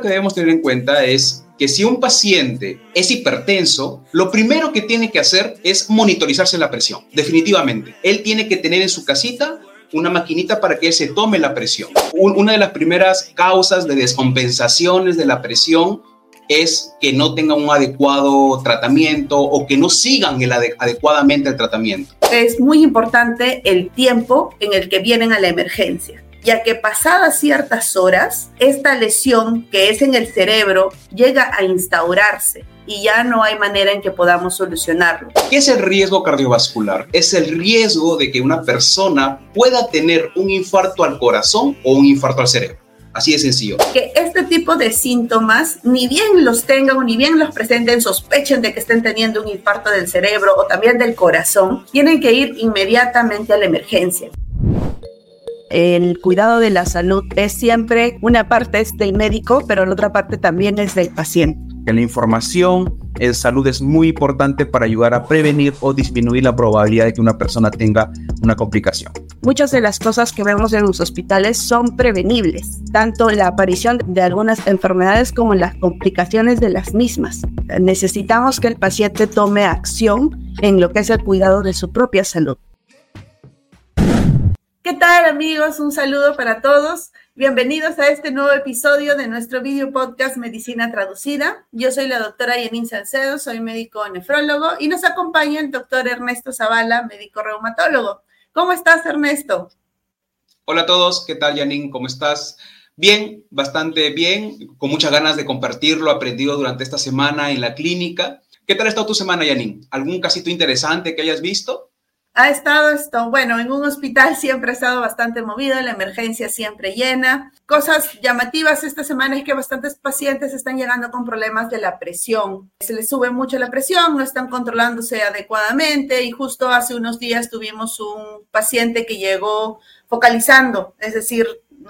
que debemos tener en cuenta es que si un paciente es hipertenso, lo primero que tiene que hacer es monitorizarse la presión, definitivamente. Él tiene que tener en su casita una maquinita para que él se tome la presión. Una de las primeras causas de descompensaciones de la presión es que no tengan un adecuado tratamiento o que no sigan el adecuadamente el tratamiento. Es muy importante el tiempo en el que vienen a la emergencia ya que pasadas ciertas horas, esta lesión que es en el cerebro llega a instaurarse y ya no hay manera en que podamos solucionarlo. ¿Qué es el riesgo cardiovascular? Es el riesgo de que una persona pueda tener un infarto al corazón o un infarto al cerebro. Así de sencillo. Que este tipo de síntomas, ni bien los tengan o ni bien los presenten, sospechen de que estén teniendo un infarto del cerebro o también del corazón, tienen que ir inmediatamente a la emergencia. El cuidado de la salud es siempre una parte es del médico, pero la otra parte también es del paciente. Que la información en salud es muy importante para ayudar a prevenir o disminuir la probabilidad de que una persona tenga una complicación. Muchas de las cosas que vemos en los hospitales son prevenibles, tanto la aparición de algunas enfermedades como las complicaciones de las mismas. Necesitamos que el paciente tome acción en lo que es el cuidado de su propia salud. ¿Qué tal amigos? Un saludo para todos. Bienvenidos a este nuevo episodio de nuestro video podcast Medicina Traducida. Yo soy la doctora Yanin Salcedo, soy médico nefrólogo y nos acompaña el doctor Ernesto Zavala, médico reumatólogo. ¿Cómo estás, Ernesto? Hola a todos, ¿qué tal, Yanin? ¿Cómo estás? Bien, bastante bien, con muchas ganas de compartir lo aprendido durante esta semana en la clínica. ¿Qué tal ha estado tu semana, Yanin? ¿Algún casito interesante que hayas visto? Ha estado esto, bueno, en un hospital siempre ha estado bastante movido, la emergencia siempre llena. Cosas llamativas esta semana es que bastantes pacientes están llegando con problemas de la presión. Se les sube mucho la presión, no están controlándose adecuadamente y justo hace unos días tuvimos un paciente que llegó focalizando, es decir,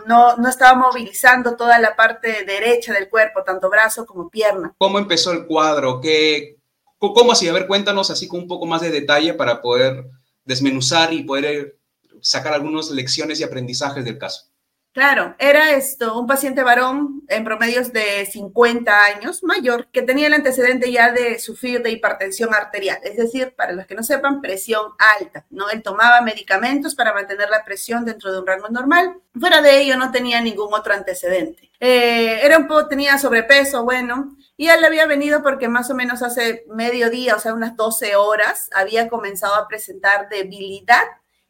no, no estaba movilizando toda la parte derecha del cuerpo, tanto brazo como pierna. ¿Cómo empezó el cuadro? ¿Qué, ¿Cómo así? A ver, cuéntanos así con un poco más de detalle para poder desmenuzar y poder eh, sacar algunas lecciones y aprendizajes del caso. Claro, era esto, un paciente varón en promedios de 50 años, mayor, que tenía el antecedente ya de sufrir de hipertensión arterial, es decir, para los que no sepan, presión alta, ¿no? Él tomaba medicamentos para mantener la presión dentro de un rango normal, fuera de ello no tenía ningún otro antecedente. Eh, era un poco, tenía sobrepeso, bueno, y él había venido porque más o menos hace medio día, o sea, unas 12 horas, había comenzado a presentar debilidad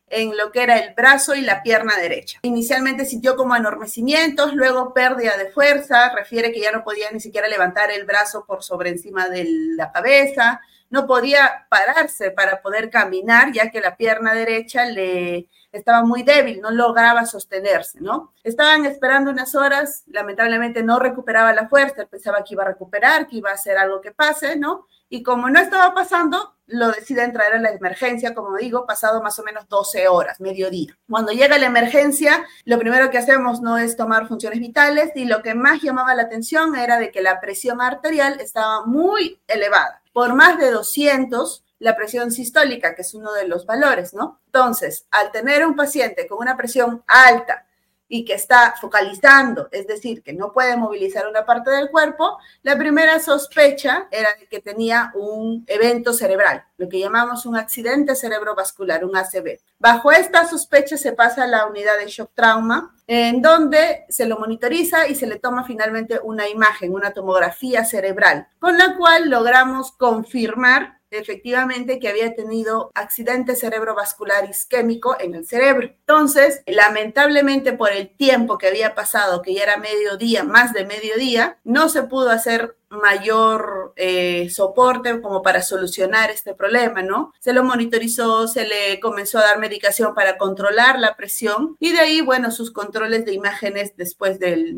en lo que era el brazo y la pierna derecha. Inicialmente sintió como anormecimientos, luego pérdida de fuerza, refiere que ya no podía ni siquiera levantar el brazo por sobre encima de la cabeza, no podía pararse para poder caminar, ya que la pierna derecha le estaba muy débil, no lograba sostenerse, ¿no? Estaban esperando unas horas, lamentablemente no recuperaba la fuerza, pensaba que iba a recuperar, que iba a hacer algo que pase, ¿no? Y como no estaba pasando, lo decide entrar a la emergencia, como digo, pasado más o menos 12 horas, mediodía. Cuando llega la emergencia, lo primero que hacemos no es tomar funciones vitales y lo que más llamaba la atención era de que la presión arterial estaba muy elevada por más de 200 la presión sistólica, que es uno de los valores, ¿no? Entonces, al tener un paciente con una presión alta, y que está focalizando, es decir, que no puede movilizar una parte del cuerpo, la primera sospecha era de que tenía un evento cerebral, lo que llamamos un accidente cerebrovascular, un ACV. Bajo esta sospecha se pasa a la unidad de shock trauma, en donde se lo monitoriza y se le toma finalmente una imagen, una tomografía cerebral, con la cual logramos confirmar efectivamente que había tenido accidente cerebrovascular isquémico en el cerebro. Entonces, lamentablemente por el tiempo que había pasado, que ya era mediodía, más de mediodía, no se pudo hacer mayor eh, soporte como para solucionar este problema, ¿no? Se lo monitorizó, se le comenzó a dar medicación para controlar la presión y de ahí, bueno, sus controles de imágenes después de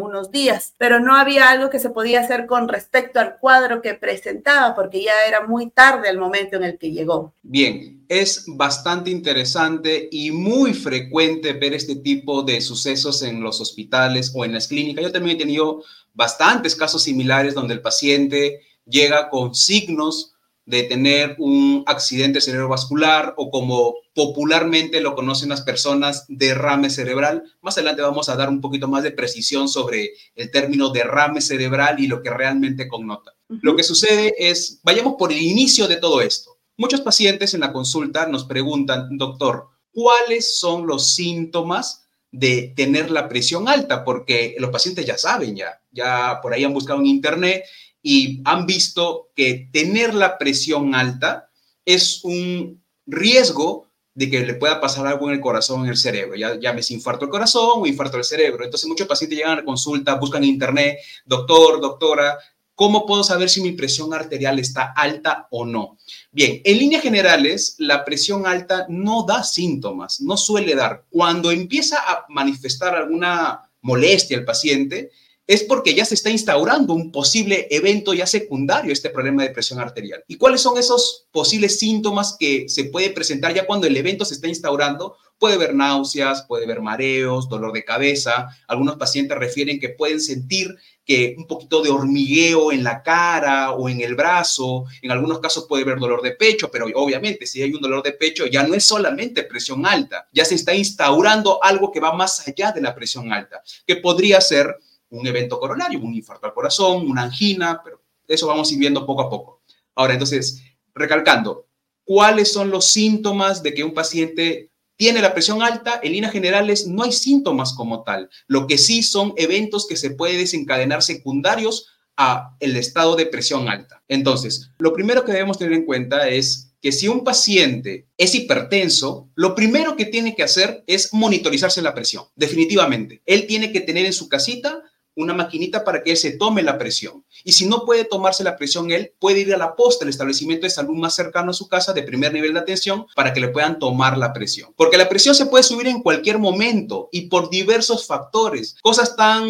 unos días, pero no había algo que se podía hacer con respecto al cuadro que presentaba porque ya era muy tarde al momento en el que llegó. Bien, es bastante interesante y muy frecuente ver este tipo de sucesos en los hospitales o en las clínicas. Yo también he tenido bastantes casos similares donde el paciente llega con signos de tener un accidente cerebrovascular o como popularmente lo conocen las personas, derrame cerebral. Más adelante vamos a dar un poquito más de precisión sobre el término derrame cerebral y lo que realmente connota. Lo que sucede es, vayamos por el inicio de todo esto. Muchos pacientes en la consulta nos preguntan, doctor, ¿cuáles son los síntomas de tener la presión alta? Porque los pacientes ya saben, ya, ya por ahí han buscado en internet y han visto que tener la presión alta es un riesgo de que le pueda pasar algo en el corazón, en el cerebro. Ya llames infarto del corazón o infarto del cerebro. Entonces muchos pacientes llegan a la consulta, buscan en internet, doctor, doctora, ¿cómo puedo saber si mi presión arterial está alta o no? Bien, en líneas generales, la presión alta no da síntomas, no suele dar. Cuando empieza a manifestar alguna molestia el paciente, es porque ya se está instaurando un posible evento ya secundario este problema de presión arterial. ¿Y cuáles son esos posibles síntomas que se puede presentar ya cuando el evento se está instaurando? Puede haber náuseas, puede haber mareos, dolor de cabeza. Algunos pacientes refieren que pueden sentir que un poquito de hormigueo en la cara o en el brazo. En algunos casos puede haber dolor de pecho, pero obviamente si hay un dolor de pecho ya no es solamente presión alta, ya se está instaurando algo que va más allá de la presión alta, que podría ser un evento coronario, un infarto al corazón, una angina, pero eso vamos a ir viendo poco a poco. Ahora, entonces, recalcando, ¿cuáles son los síntomas de que un paciente tiene la presión alta? En líneas generales, no hay síntomas como tal. Lo que sí son eventos que se pueden desencadenar secundarios a el estado de presión alta. Entonces, lo primero que debemos tener en cuenta es que si un paciente es hipertenso, lo primero que tiene que hacer es monitorizarse la presión, definitivamente. Él tiene que tener en su casita una maquinita para que él se tome la presión. Y si no puede tomarse la presión él, puede ir a la posta, el establecimiento de salud más cercano a su casa de primer nivel de atención para que le puedan tomar la presión. Porque la presión se puede subir en cualquier momento y por diversos factores. Cosas tan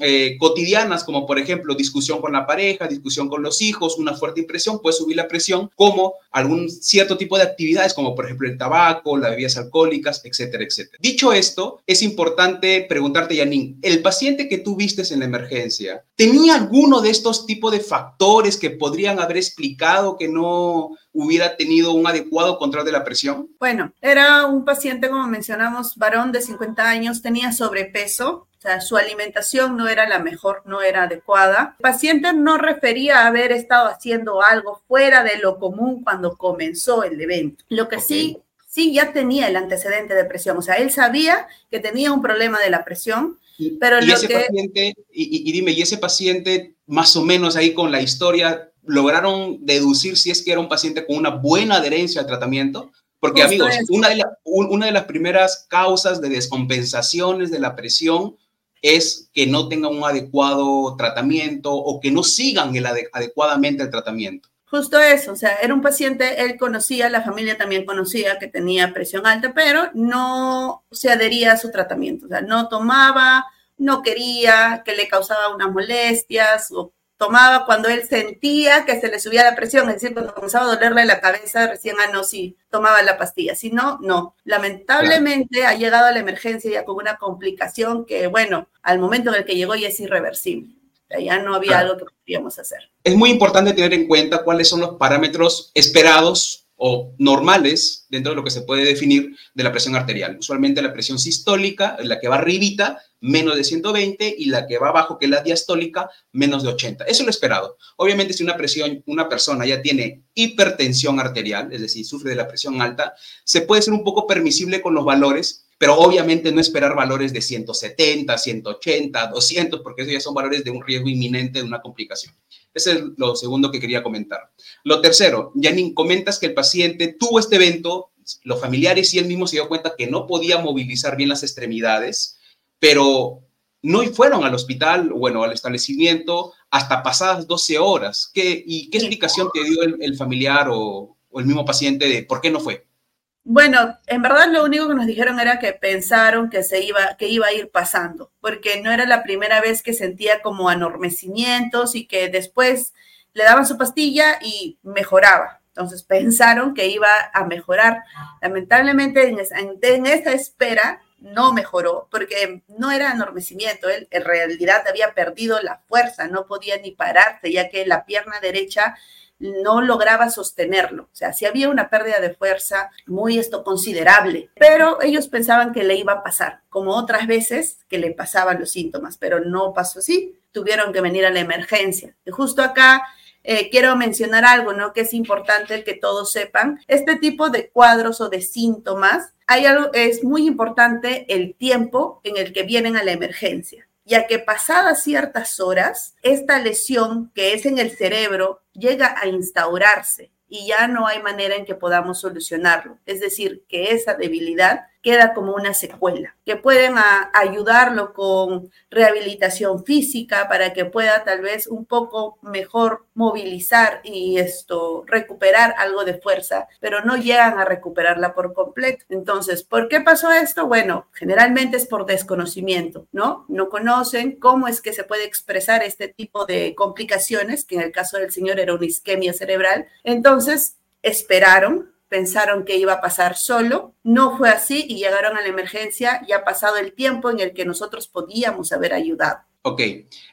eh, cotidianas como por ejemplo discusión con la pareja, discusión con los hijos, una fuerte impresión puede subir la presión como algún cierto tipo de actividades como por ejemplo el tabaco, las bebidas alcohólicas, etcétera, etcétera. Dicho esto, es importante preguntarte, Yanin, el paciente que tú viste en la emergencia, ¿tenía alguno de estos tipos de factores que podrían haber explicado que no hubiera tenido un adecuado control de la presión? Bueno, era un paciente, como mencionamos, varón de 50 años, tenía sobrepeso, o sea, su alimentación no era la mejor, no era adecuada. El paciente no refería haber estado haciendo algo fuera de lo común cuando comenzó el evento. Lo que sí, sí ya tenía el antecedente de presión, o sea, él sabía que tenía un problema de la presión, pero y ese paciente, y, dime, ¿y ese paciente más o menos ahí con la historia lograron deducir si es que era un paciente con una buena adherencia al tratamiento? Porque amigos, una de, una de las primeras causas de descompensaciones de la presión es que no tengan un adecuado tratamiento o que no sigan el adecuadamente el tratamiento. Justo eso, o sea, era un paciente, él conocía, la familia también conocía que tenía presión alta, pero no se adhería a su tratamiento, o sea, no tomaba, no quería, que le causaba unas molestias o tomaba cuando él sentía que se le subía la presión, es decir, cuando comenzaba a dolerle la cabeza, recién, ah, no, sí, tomaba la pastilla, si no, no. Lamentablemente ha llegado a la emergencia ya con una complicación que, bueno, al momento en el que llegó ya es irreversible. Ya no había algo que podíamos hacer. Es muy importante tener en cuenta cuáles son los parámetros esperados o normales dentro de lo que se puede definir de la presión arterial. Usualmente la presión sistólica, la que va arribita, menos de 120 y la que va abajo, que es la diastólica, menos de 80. Eso es lo esperado. Obviamente si una presión, una persona ya tiene hipertensión arterial, es decir, sufre de la presión alta, se puede ser un poco permisible con los valores pero obviamente no esperar valores de 170, 180, 200, porque eso ya son valores de un riesgo inminente de una complicación. Ese es lo segundo que quería comentar. Lo tercero, Janine, comentas que el paciente tuvo este evento, los familiares y él mismo se dio cuenta que no podía movilizar bien las extremidades, pero no fueron al hospital, bueno, al establecimiento hasta pasadas 12 horas. ¿Qué, ¿Y qué explicación te dio el, familiar o, o el mismo paciente de por qué no fue? Bueno, en verdad lo único que nos dijeron era que pensaron que se iba, que iba a ir pasando, porque no era la primera vez que sentía como anormecimientos y que después le daban su pastilla y mejoraba. Entonces pensaron que iba a mejorar. Lamentablemente en, esta espera no mejoró porque no era enormecimiento, él en realidad había perdido la fuerza, no podía ni pararse, ya que la pierna derecha no lograba sostenerlo. O sea, sí había una pérdida de fuerza muy esto considerable, pero ellos pensaban que le iba a pasar, como otras veces que le pasaban los síntomas, pero no pasó así. Tuvieron que venir a la emergencia. Y justo acá eh, quiero mencionar algo, ¿no? Que es importante que todos sepan. Este tipo de cuadros o de síntomas, hay algo, es muy importante el tiempo en el que vienen a la emergencia ya que pasadas ciertas horas, esta lesión que es en el cerebro llega a instaurarse y ya no hay manera en que podamos solucionarlo. Es decir, que esa debilidad queda como una secuela, que pueden ayudarlo con rehabilitación física para que pueda tal vez un poco mejor movilizar y esto recuperar algo de fuerza, pero no llegan a recuperarla por completo. Entonces, ¿por qué pasó esto? Bueno, generalmente es por desconocimiento, ¿no? No conocen cómo es que se puede expresar este tipo de complicaciones, que en el caso del señor era una isquemia cerebral. Entonces, esperaron pensaron que iba a pasar solo, no fue así y llegaron a la emergencia ya pasado el tiempo en el que nosotros podíamos haber ayudado. Ok,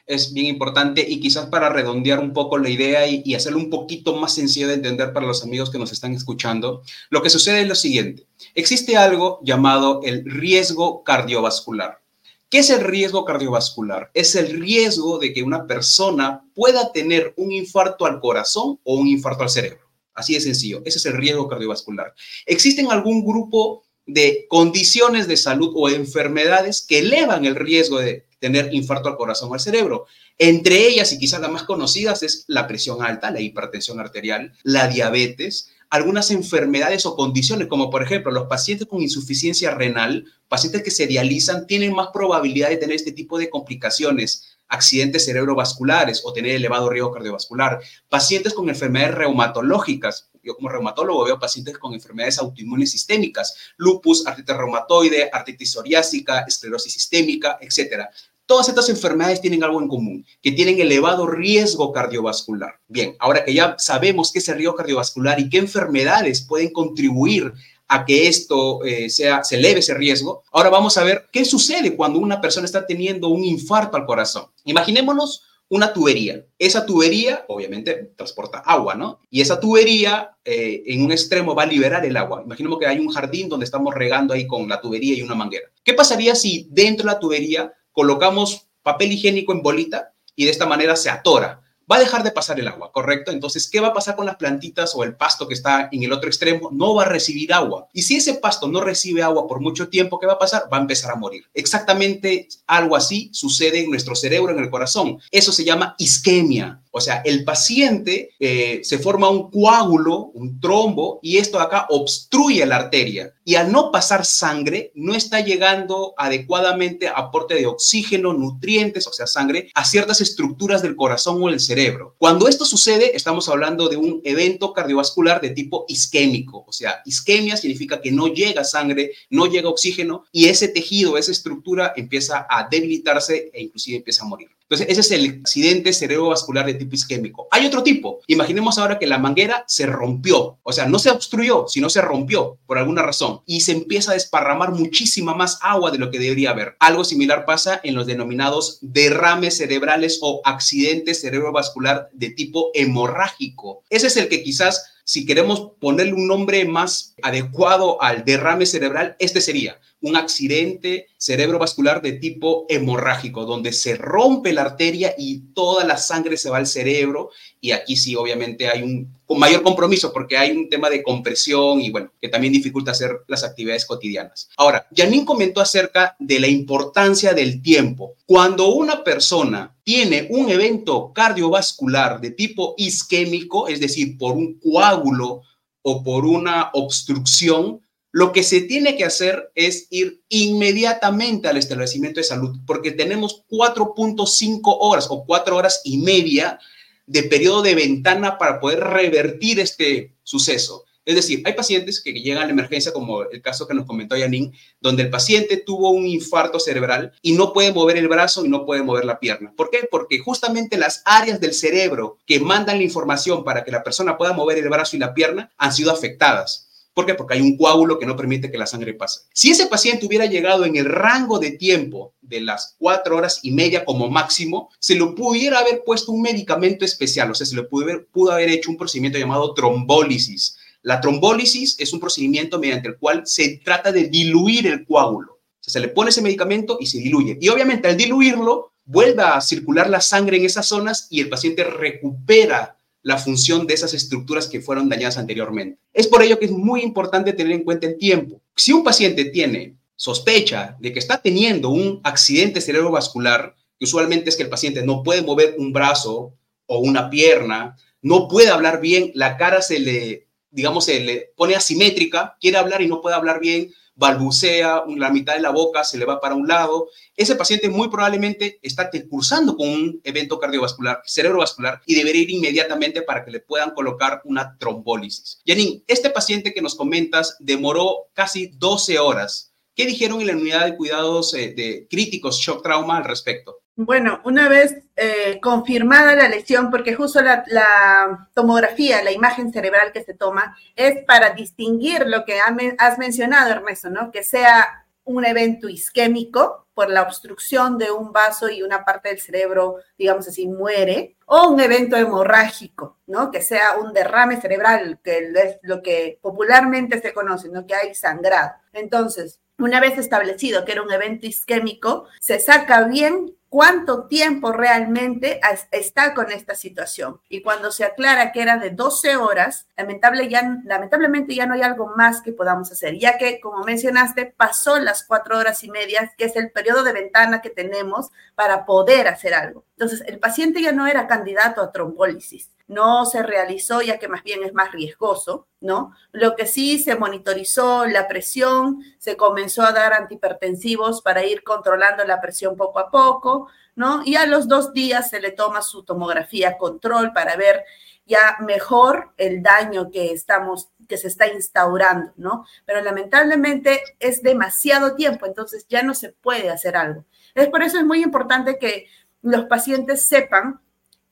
es bien importante y quizás para redondear un poco la idea y, y, hacerlo un poquito más sencillo de entender para los amigos que nos están escuchando, lo que sucede es lo siguiente. Existe algo llamado el riesgo cardiovascular. ¿Qué es el riesgo cardiovascular? Es el riesgo de que una persona pueda tener un infarto al corazón o un infarto al cerebro. Así de sencillo. Ese es el riesgo cardiovascular. ¿Existen algún grupo de condiciones de salud o enfermedades que elevan el riesgo de tener infarto al corazón o al cerebro? Entre ellas, y quizás las más conocidas, es la presión alta, la hipertensión arterial, la diabetes, algunas enfermedades o condiciones, como por ejemplo los pacientes con insuficiencia renal, pacientes que se dializan, tienen más probabilidad de tener este tipo de complicaciones accidentes cerebrovasculares o tener elevado riesgo cardiovascular, pacientes con enfermedades reumatológicas. Yo como reumatólogo veo pacientes con enfermedades autoinmunes sistémicas, lupus, artritis reumatoide, artritis psoriásica, esclerosis sistémica, etc. Todas estas enfermedades tienen algo en común, que tienen elevado riesgo cardiovascular. Bien, ahora que ya sabemos qué es el riesgo cardiovascular y qué enfermedades pueden contribuir a que esto eh, sea, se eleve ese riesgo. Ahora vamos a ver qué sucede cuando una persona está teniendo un infarto al corazón. Imaginémonos una tubería. Esa tubería, obviamente, transporta agua, ¿no? Y esa tubería eh, en un extremo va a liberar el agua. Imaginemos que hay un jardín donde estamos regando ahí con la tubería y una manguera. ¿Qué pasaría si dentro de la tubería colocamos papel higiénico en bolita y de esta manera se atora? Va a dejar de pasar el agua, ¿correcto? Entonces, ¿qué va a pasar con las plantitas o el pasto que está en el otro extremo? No va a recibir agua. Y si ese pasto no recibe agua por mucho tiempo, ¿qué va a pasar? Va a empezar a morir. Exactamente algo así sucede en nuestro cerebro, en el corazón. Eso se llama isquemia. O sea, el paciente eh, se forma un coágulo, un trombo, y esto acá obstruye la arteria. Y al no pasar sangre, no está llegando adecuadamente aporte de oxígeno, nutrientes, o sea, sangre, a ciertas estructuras del corazón o el cerebro. Cuando esto sucede, estamos hablando de un evento cardiovascular de tipo isquémico. O sea, isquemia significa que no llega sangre, no llega oxígeno, y ese tejido, esa estructura empieza a debilitarse e inclusive empieza a morir. Entonces, ese es el accidente cerebrovascular de tipo isquémico. Hay otro tipo. Imaginemos ahora que la manguera se rompió. O sea, no se obstruyó, sino se rompió por alguna razón. Y se empieza a desparramar muchísima más agua de lo que debería haber. Algo similar pasa en los denominados derrames cerebrales o accidentes cerebrovascular de tipo hemorrágico. Ese es el que quizás si queremos ponerle un nombre más adecuado al derrame cerebral, este sería un accidente cerebrovascular de tipo hemorrágico, donde se rompe la arteria y toda la sangre se va al cerebro. Y aquí sí, obviamente, hay un mayor compromiso porque hay un tema de compresión y bueno, que también dificulta hacer las actividades cotidianas. Ahora, Janine comentó acerca de la importancia del tiempo. Cuando una persona tiene un evento cardiovascular de tipo isquémico, es decir, por un coágulo o por una obstrucción, lo que se tiene que hacer es ir inmediatamente al establecimiento de salud, porque tenemos 4.5 horas o 4 horas y media de periodo de ventana para poder revertir este suceso. Es decir, hay pacientes que llegan a la emergencia, como el caso que nos comentó Yanin, donde el paciente tuvo un infarto cerebral y no puede mover el brazo y no puede mover la pierna. ¿Por qué? Porque justamente las áreas del cerebro que mandan la información para que la persona pueda mover el brazo y la pierna han sido afectadas. ¿Por qué? Porque hay un coágulo que no permite que la sangre pase. Si ese paciente hubiera llegado en el rango de tiempo de las cuatro horas y media como máximo, se le pudiera haber puesto un medicamento especial, o sea, se le pudo haber, pudo haber hecho un procedimiento llamado trombólisis. La trombólisis es un procedimiento mediante el cual se trata de diluir el coágulo. O sea, se le pone ese medicamento y se diluye. Y obviamente al diluirlo, vuelve a circular la sangre en esas zonas y el paciente recupera la función de esas estructuras que fueron dañadas anteriormente. Es por ello que es muy importante tener en cuenta el tiempo. Si un paciente tiene sospecha de que está teniendo un accidente cerebrovascular, que usualmente es que el paciente no puede mover un brazo o una pierna, no puede hablar bien, la cara se le, digamos, se le pone asimétrica, quiere hablar y no puede hablar bien, balbucea, la mitad de la boca se le va para un lado. Ese paciente muy probablemente está cursando con un evento cardiovascular, cerebrovascular, y debería ir inmediatamente para que le puedan colocar una trombólisis. Janine, este paciente que nos comentas demoró casi 12 horas. ¿Qué dijeron en la unidad de cuidados eh, de críticos shock trauma al respecto? Bueno, una vez eh, confirmada la lesión, porque justo la, tomografía, la imagen cerebral que se toma, es para distinguir lo que has mencionado, Ernesto, ¿no? Que sea un evento isquémico por la obstrucción de un vaso y una parte del cerebro, digamos así, muere, o un evento hemorrágico, ¿no? Que sea un derrame cerebral, que es lo que popularmente se conoce, ¿no? Que hay sangrado. Entonces, una vez establecido que era un evento isquémico, se saca bien cuánto tiempo realmente está con esta situación. Y cuando se aclara que era de 12 horas, lamentablemente ya no hay algo más que podamos hacer, ya que, como mencionaste, pasó las cuatro horas y media, que es el periodo de ventana que tenemos para poder hacer algo. Entonces, el paciente ya no era candidato a trombólisis no se realizó ya que más bien es más riesgoso, ¿no? Lo que sí se monitorizó la presión, se comenzó a dar antihipertensivos para ir controlando la presión poco a poco, ¿no? Y a los dos días se le toma su tomografía control para ver ya mejor el daño que estamos que se está instaurando, ¿no? Pero lamentablemente es demasiado tiempo, entonces ya no se puede hacer algo. Es por eso es muy importante que los pacientes sepan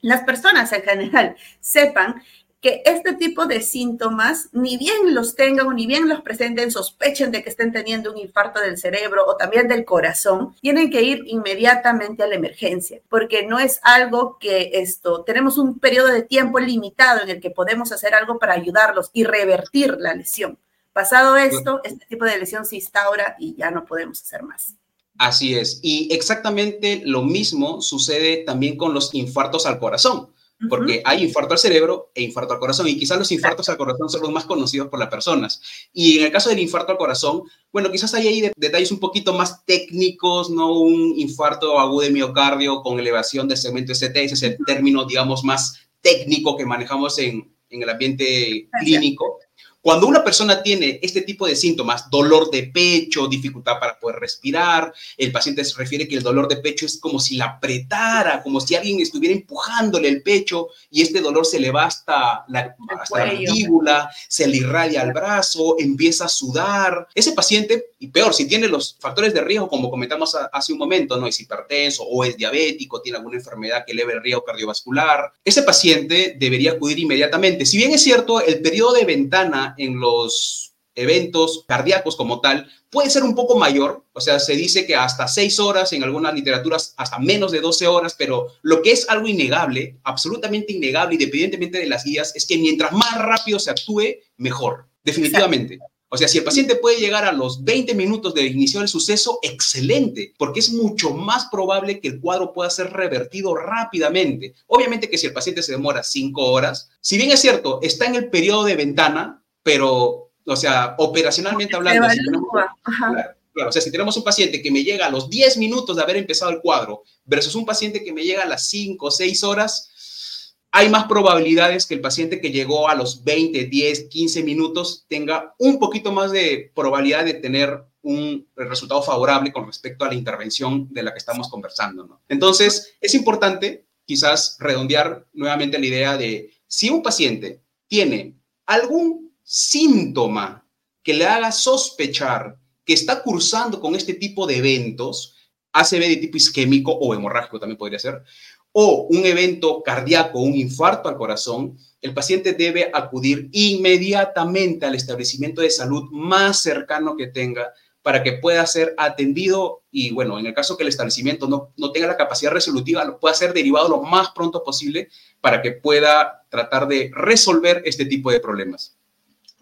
las personas en general sepan que este tipo de síntomas, ni bien los tengan o ni bien los presenten, sospechen de que estén teniendo un infarto del cerebro o también del corazón, tienen que ir inmediatamente a la emergencia, porque no es algo que esto, tenemos un periodo de tiempo limitado en el que podemos hacer algo para ayudarlos y revertir la lesión. Pasado esto, este tipo de lesión se instaura y ya no podemos hacer más. Así es. Y exactamente lo mismo sucede también con los infartos al corazón, porque hay infarto al cerebro e infarto al corazón, y quizás los infartos al corazón son los más conocidos por las personas. Y en el caso del infarto al corazón, bueno, quizás hay ahí detalles un poquito más técnicos, no un infarto agudo de miocardio con elevación del segmento ST, ese es el término, digamos, más técnico que manejamos en, en el ambiente clínico. Cuando una persona tiene este tipo de síntomas, dolor de pecho, dificultad para poder respirar, el paciente se refiere que el dolor de pecho es como si la apretara, como si alguien estuviera empujándole el pecho y este dolor se le va hasta la, mandíbula, se le irradia al brazo, empieza a sudar. Ese paciente, y peor, si tiene los factores de riesgo, como comentamos hace un momento, no es hipertenso o es diabético, tiene alguna enfermedad que eleve el riesgo cardiovascular, ese paciente debería acudir inmediatamente. Si bien es cierto, el periodo de ventana en los eventos cardíacos como tal puede ser un poco mayor, o sea, se dice que hasta 6 horas, en algunas literaturas hasta menos de 12 horas, pero lo que es algo innegable, absolutamente innegable, independientemente de las guías, es que mientras más rápido se actúe, mejor, definitivamente. O sea, si el paciente puede llegar a los 20 minutos de inicio del suceso, excelente, porque es mucho más probable que el cuadro pueda ser revertido rápidamente. Obviamente que si el paciente se demora 5 horas, si bien es cierto, está en el periodo de ventana, pero, o sea, operacionalmente hablando, si tenemos, claro, o sea, si tenemos un paciente que me llega a los 10 minutos de haber empezado el cuadro versus un paciente que me llega a las 5 o 6 horas, hay más probabilidades que el paciente que llegó a los 20, 10, 15 minutos tenga un poquito más de probabilidad de tener un resultado favorable con respecto a la intervención de la que estamos conversando. ¿no? Entonces, es importante quizás redondear nuevamente la idea de si un paciente tiene algún síntoma que le haga sospechar que está cursando con este tipo de eventos, ACV de tipo isquémico o hemorrágico también podría ser, o un evento cardíaco, un infarto al corazón, el paciente debe acudir inmediatamente al establecimiento de salud más cercano que tenga para que pueda ser atendido y, bueno, en el caso que el establecimiento no, no tenga la capacidad resolutiva, lo pueda ser derivado lo más pronto posible para que pueda tratar de resolver este tipo de problemas.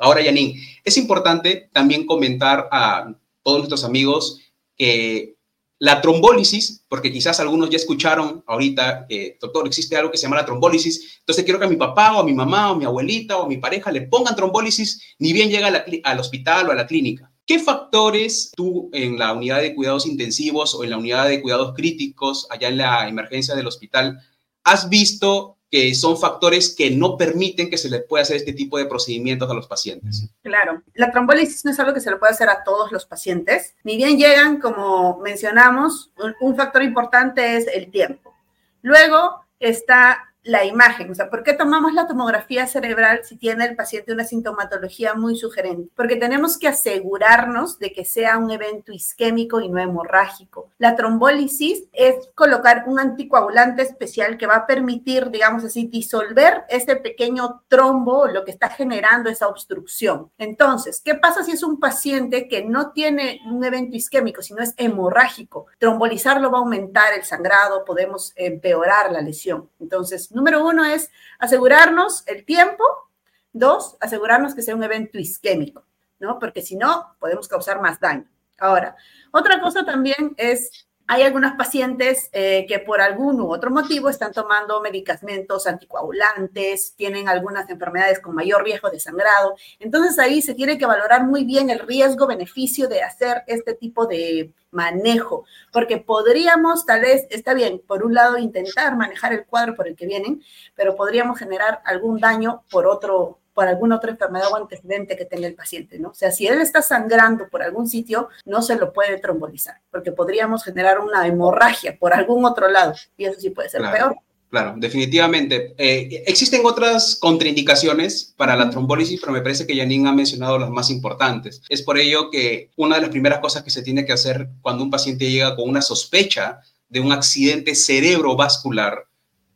Ahora, Yanin, es importante también comentar a todos nuestros amigos que la trombólisis, porque quizás algunos ya escucharon ahorita, que, doctor, existe algo que se llama la trombólisis, entonces quiero que a mi papá o a mi mamá o a mi abuelita o a mi pareja le pongan trombólisis, ni bien llega al hospital o a la clínica. ¿Qué factores tú en la unidad de cuidados intensivos o en la unidad de cuidados críticos, allá en la emergencia del hospital, has visto que son factores que no permiten que se le pueda hacer este tipo de procedimientos a los pacientes. Claro, la trombólisis no es algo que se le puede hacer a todos los pacientes. Ni bien llegan, como mencionamos, un, factor importante es el tiempo. Luego está la imagen. O sea, ¿por qué tomamos la tomografía cerebral si tiene el paciente una sintomatología muy sugerente? Porque tenemos que asegurarnos de que sea un evento isquémico y no hemorrágico. La trombólisis es colocar un anticoagulante especial que va a permitir, digamos así, disolver ese pequeño trombo, lo que está generando esa obstrucción. Entonces, ¿qué pasa si es un paciente que no tiene un evento isquémico, sino es hemorrágico? Trombolizarlo va a aumentar el sangrado, podemos empeorar la lesión. Entonces, número uno es asegurarnos el tiempo. Dos, asegurarnos que sea un evento isquémico, ¿no? Porque si no, podemos causar más daño. Ahora, otra cosa también es hay algunos pacientes eh, que por algún u otro motivo están tomando medicamentos anticoagulantes, tienen algunas enfermedades con mayor riesgo de sangrado. Entonces ahí se tiene que valorar muy bien el riesgo-beneficio de hacer este tipo de manejo, porque podríamos tal vez, está bien, por un lado intentar manejar el cuadro por el que vienen, pero podríamos generar algún daño por otro, por alguna otra enfermedad o antecedente que tenga el paciente, ¿no? O sea, si él está sangrando por algún sitio, no se lo puede trombolizar, porque podríamos generar una hemorragia por algún otro lado, y eso sí puede ser peor. Claro, definitivamente. Eh, existen otras contraindicaciones para la trombólisis, pero me parece que Janine ha mencionado las más importantes. Es por ello que una de las primeras cosas que se tiene que hacer cuando un paciente llega con una sospecha de un accidente cerebrovascular,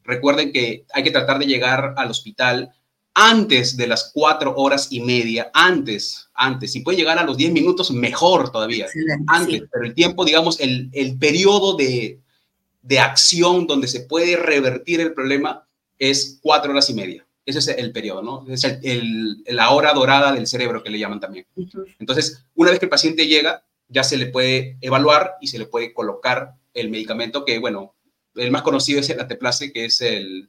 recuerden que hay que tratar de llegar al hospital antes de las cuatro horas y media, antes, antes. Si puede llegar a los diez minutos, mejor todavía. antes, pero el tiempo, digamos, el, el periodo de, de acción donde se puede revertir el problema es cuatro horas y media. Ese es el periodo, ¿no? Es el, la hora dorada del cerebro que le llaman también. Entonces, una vez que el paciente llega, ya se le puede evaluar y se le puede colocar el medicamento que, bueno, el más conocido es el ateplase, que es el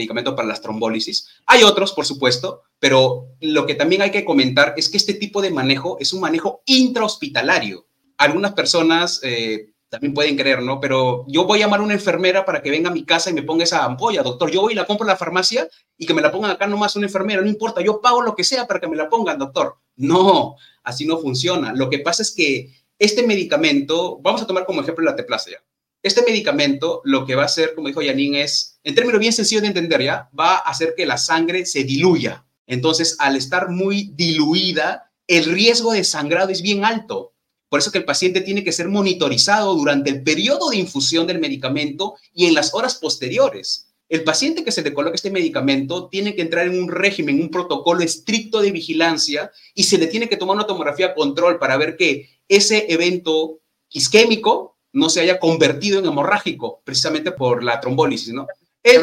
medicamento para las trombólisis. Hay otros, por supuesto, pero lo que también hay que comentar es que este tipo de manejo es un manejo intrahospitalario. Algunas personas eh, también pueden creer, ¿no? Pero yo voy a llamar a una enfermera para que venga a mi casa y me ponga esa ampolla, doctor. Yo voy y la compro en la farmacia y que me la pongan acá nomás una enfermera, no importa, yo pago lo que sea para que me la pongan, doctor. No, así no funciona. Lo que pasa es que este medicamento, vamos a tomar como ejemplo la teplasia. Este medicamento lo que va a hacer, como dijo Janine, es, en términos bien sencillos de entender, ¿ya? Va a hacer que la sangre se diluya. Entonces, al estar muy diluida, el riesgo de sangrado es bien alto. Por eso que el paciente tiene que ser monitorizado durante el periodo de infusión del medicamento y en las horas posteriores. El paciente que se le coloca este medicamento tiene que entrar en un régimen, un protocolo estricto de vigilancia y se le tiene que tomar una tomografía control para ver que ese evento isquémico no se haya convertido en hemorrágico, precisamente por la trombólisis, ¿no?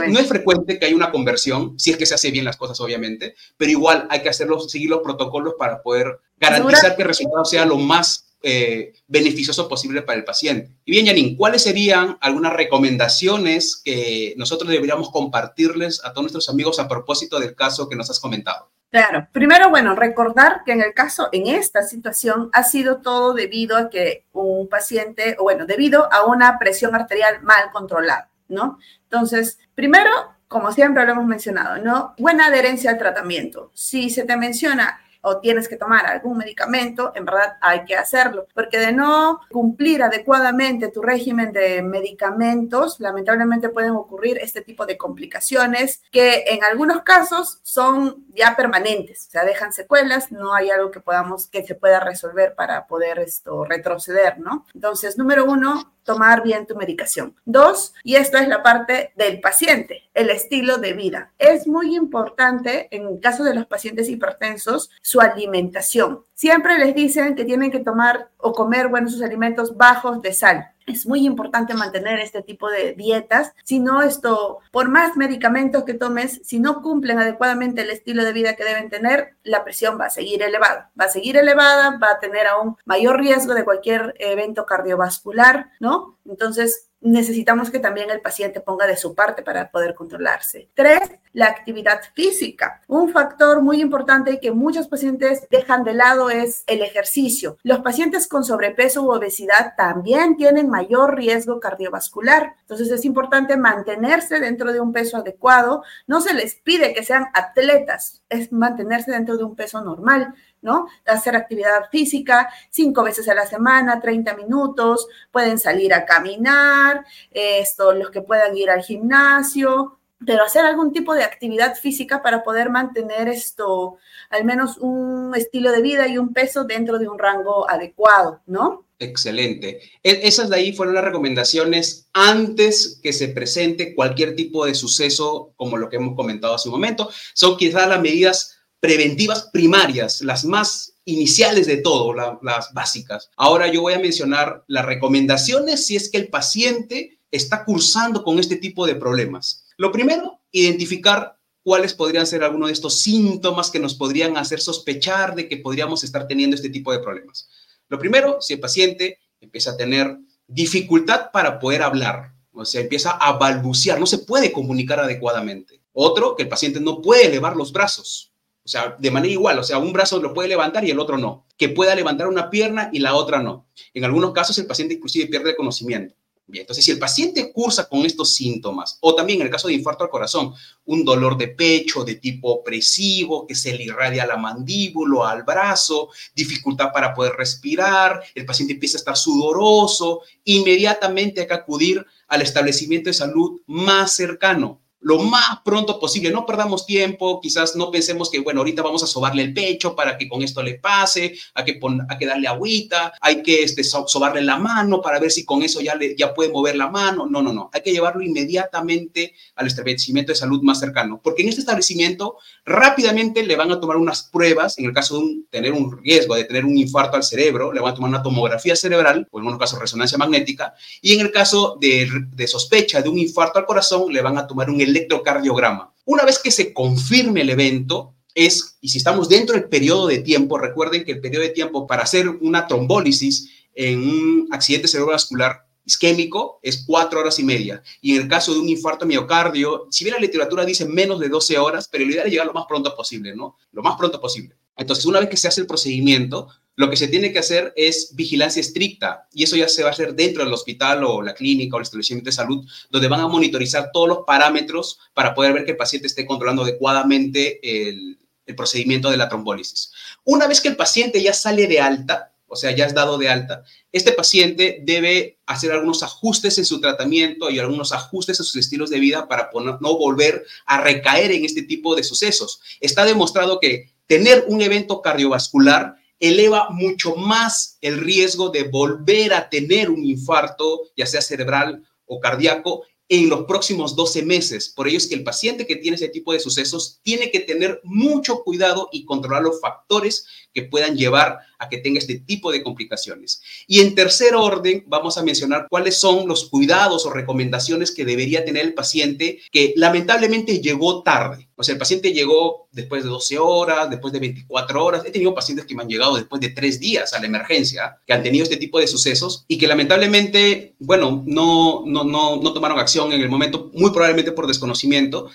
no es frecuente que haya una conversión, si es que se hace bien las cosas, obviamente, pero igual hay que hacerlo, seguir los protocolos para poder garantizar que el resultado sea lo más eh, beneficioso posible para el paciente. Y bien, Janine, ¿cuáles serían algunas recomendaciones que nosotros deberíamos compartirles a todos nuestros amigos a propósito del caso que nos has comentado? Claro, primero, bueno, recordar que en el caso, en esta situación, ha sido todo debido a que un paciente, o bueno, debido a una presión arterial mal controlada, ¿no? Entonces, primero, como siempre lo hemos mencionado, ¿no? Buena adherencia al tratamiento. Si se te menciona o tienes que tomar algún medicamento, en verdad hay que hacerlo, porque de no cumplir adecuadamente tu régimen de medicamentos, lamentablemente pueden ocurrir este tipo de complicaciones que en algunos casos son ya permanentes, o sea, dejan secuelas, no hay algo que podamos, que se pueda resolver para poder esto retroceder, ¿no? Entonces, número uno, tomar bien tu medicación. Dos, y esto es la parte del paciente, el estilo de vida. Es muy importante en el caso de los pacientes hipertensos su alimentación. Siempre les dicen que tienen que tomar o comer, bueno, sus alimentos bajos de sal es muy importante mantener este tipo de dietas. Si no, esto, por más medicamentos que tomes, si no cumplen adecuadamente el estilo de vida que deben tener, la presión va a seguir elevada. Va a seguir elevada, va a tener aún mayor riesgo de cualquier evento cardiovascular, ¿no? Entonces, necesitamos que también el paciente ponga de su parte para poder controlarse. Tres, la actividad física. Un factor muy importante que muchos pacientes dejan de lado es el ejercicio. Los pacientes con sobrepeso u obesidad también tienen mayor riesgo cardiovascular. Entonces es importante mantenerse dentro de un peso adecuado. No se les pide que sean atletas, es mantenerse dentro de un peso normal. ¿No? Hacer actividad física cinco veces a la semana, 30 minutos, pueden salir a caminar, esto, los que puedan ir al gimnasio, pero hacer algún tipo de actividad física para poder mantener esto, al menos un estilo de vida y un peso dentro de un rango adecuado, ¿no? Excelente. E, esas de ahí fueron las recomendaciones antes que se presente cualquier tipo de suceso como lo que hemos comentado hace un momento. Son quizás las medidas preventivas primarias, las más iniciales de todo, las básicas. Ahora yo voy a mencionar las recomendaciones si es que el paciente está cursando con este tipo de problemas. Lo primero, identificar cuáles podrían ser algunos de estos síntomas que nos podrían hacer sospechar de que podríamos estar teniendo este tipo de problemas. Lo primero, si el paciente empieza a tener dificultad para poder hablar, o sea, empieza a balbucear, no se puede comunicar adecuadamente. Otro, que el paciente no puede elevar los brazos, o sea, de manera igual, o sea, un brazo lo puede levantar y el otro no. Que pueda levantar una pierna y la otra no. En algunos casos el paciente inclusive pierde el conocimiento. Bien, entonces si el paciente cursa con estos síntomas, o también en el caso de infarto al corazón, un dolor de pecho de tipo opresivo que se le irradia a la mandíbula, al brazo, dificultad para poder respirar, el paciente empieza a estar sudoroso, inmediatamente hay que acudir al establecimiento de salud más cercano lo más pronto posible. No perdamos tiempo, quizás no pensemos que, bueno, ahorita vamos a sobarle el pecho para que con esto le pase, hay que, que darle agüita, hay que este, sobarle la mano para ver si con eso ya, le, ya puede mover la mano. No, no, no. Hay que llevarlo inmediatamente al establecimiento de salud más cercano, porque en este establecimiento rápidamente le van a tomar unas pruebas, en el caso de tener un riesgo de tener un infarto al cerebro, le van a tomar una tomografía cerebral, o en algunos casos resonancia magnética, y en el caso de, de sospecha de un infarto al corazón, le van a tomar un electrocardiograma. Una vez que se confirme el evento, es, y si estamos dentro del periodo de tiempo, recuerden que el periodo de tiempo para hacer una trombólisis en un accidente cerebrovascular isquémico es cuatro horas y media. Y en el caso de un infarto miocardio, si bien la literatura dice menos de 12 horas, pero la idea es llegar lo más pronto posible, ¿no? Lo más pronto posible. Entonces, una vez que se hace el procedimiento, lo que se tiene que hacer es vigilancia estricta y eso ya se va a hacer dentro del hospital o la clínica o el establecimiento de salud, donde van a monitorizar todos los parámetros para poder ver que el paciente esté controlando adecuadamente el, el procedimiento de la trombólisis. Una vez que el paciente ya sale de alta, o sea, ya es dado de alta, este paciente debe hacer algunos ajustes en su tratamiento y algunos ajustes en sus estilos de vida para no volver a recaer en este tipo de sucesos. Está demostrado que tener un evento cardiovascular eleva mucho más el riesgo de volver a tener un infarto, ya sea cerebral o cardíaco, en los próximos 12 meses. Por ello es que el paciente que tiene ese tipo de sucesos tiene que tener mucho cuidado y controlar los factores que puedan llevar a que tenga este tipo de complicaciones. Y en tercer orden, vamos a mencionar cuáles son los cuidados o recomendaciones que debería tener el paciente que lamentablemente llegó tarde. O sea, el paciente llegó después de 12 horas, después de 24 horas. He tenido pacientes que me han llegado después de tres días a la emergencia, que han tenido este tipo de sucesos y que lamentablemente, bueno, no, no, no, no tomaron acción en el momento, muy probablemente por desconocimiento.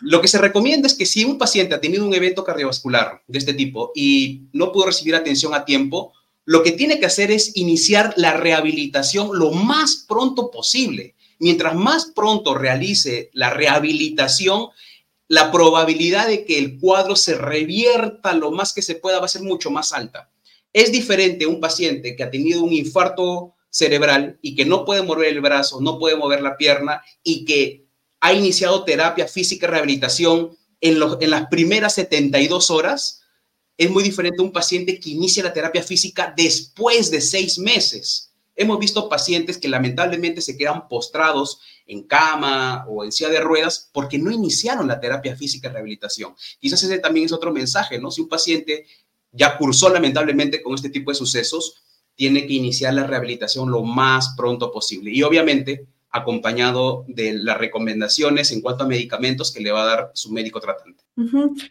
Lo que se recomienda es que si un paciente ha tenido un evento cardiovascular de este tipo y no pudo recibir atención a tiempo, lo que tiene que hacer es iniciar la rehabilitación lo más pronto posible. Mientras más pronto realice la rehabilitación, la probabilidad de que el cuadro se revierta lo más que se pueda va a ser mucho más alta. Es diferente un paciente que ha tenido un infarto cerebral y que no puede mover el brazo, no puede mover la pierna y que ha iniciado terapia física y rehabilitación en, en las primeras 72 horas, es muy diferente a un paciente que inicia la terapia física después de seis meses. Hemos visto pacientes que lamentablemente se quedan postrados en cama o en silla de ruedas porque no iniciaron la terapia física y rehabilitación. Quizás ese también es otro mensaje, ¿no? Si un paciente ya cursó lamentablemente con este tipo de sucesos, tiene que iniciar la rehabilitación lo más pronto posible. Y obviamente acompañado de las recomendaciones en cuanto a medicamentos que le va a dar su médico tratante.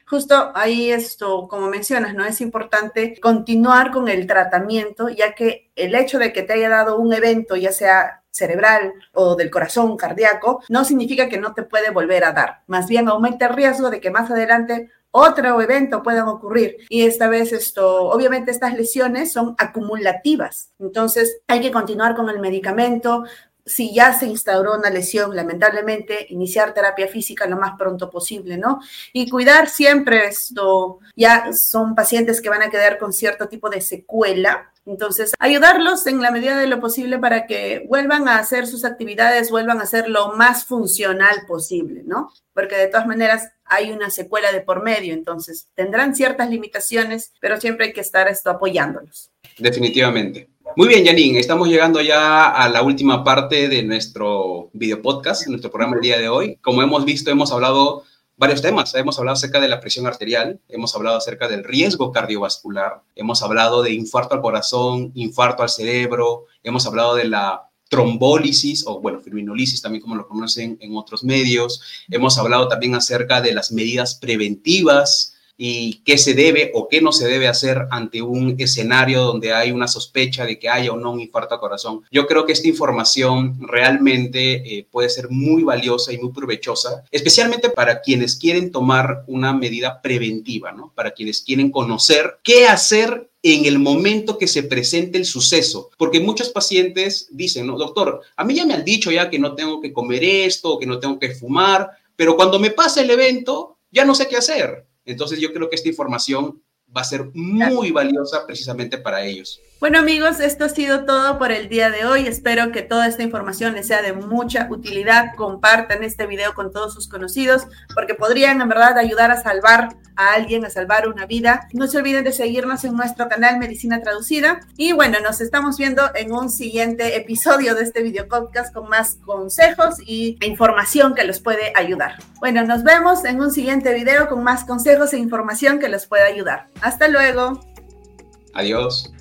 Justo ahí esto, como mencionas, ¿no? Es importante continuar con el tratamiento, ya que el hecho de que te haya dado un evento, ya sea cerebral o del corazón cardíaco, no significa que no te puede volver a dar. Más bien aumenta el riesgo de que más adelante otro evento puedan ocurrir. Y esta vez esto, obviamente estas lesiones son acumulativas. Entonces hay que continuar con el medicamento, si ya se instauró una lesión, lamentablemente, iniciar terapia física lo más pronto posible, ¿no? Y cuidar siempre esto, ya son pacientes que van a quedar con cierto tipo de secuela, entonces, ayudarlos en la medida de lo posible para que vuelvan a hacer sus actividades, vuelvan a ser lo más funcional posible, ¿no? Porque de todas maneras hay una secuela de por medio, entonces tendrán ciertas limitaciones, pero siempre hay que estar esto apoyándolos. Definitivamente. Muy bien, Janine, estamos llegando ya a la última parte de nuestro video podcast, nuestro programa el día de hoy. Como hemos visto, hemos hablado varios temas. Hemos hablado acerca de la presión arterial, hemos hablado acerca del riesgo cardiovascular, hemos hablado de infarto al corazón, infarto al cerebro, hemos hablado de la trombólisis o, bueno, fibrinolisis también como lo conocen en otros medios. Hemos hablado también acerca de las medidas preventivas y qué se debe o qué no se debe hacer ante un escenario donde hay una sospecha de que haya o no un infarto al corazón. Yo creo que esta información realmente eh, puede ser muy valiosa y muy provechosa, especialmente para quienes quieren tomar una medida preventiva, ¿no? Para quienes quieren conocer qué hacer en el momento que se presente el suceso, porque muchos pacientes dicen, no, doctor, a mí ya me han dicho ya que no tengo que comer esto, que no tengo que fumar, pero cuando me pasa el evento, ya no sé qué hacer. Entonces yo creo que esta información va a ser muy valiosa precisamente para ellos. Bueno amigos, esto ha sido todo por el día de hoy. Espero que toda esta información les sea de mucha utilidad. Compartan este video con todos sus conocidos porque podrían en verdad ayudar a salvar a alguien, a salvar una vida. No se olviden de seguirnos en nuestro canal Medicina Traducida. Y bueno, nos estamos viendo en un siguiente episodio de este video podcast con más consejos y información que los puede ayudar. Bueno, nos vemos en un siguiente video con más consejos e información que los puede ayudar. Hasta luego. Adiós.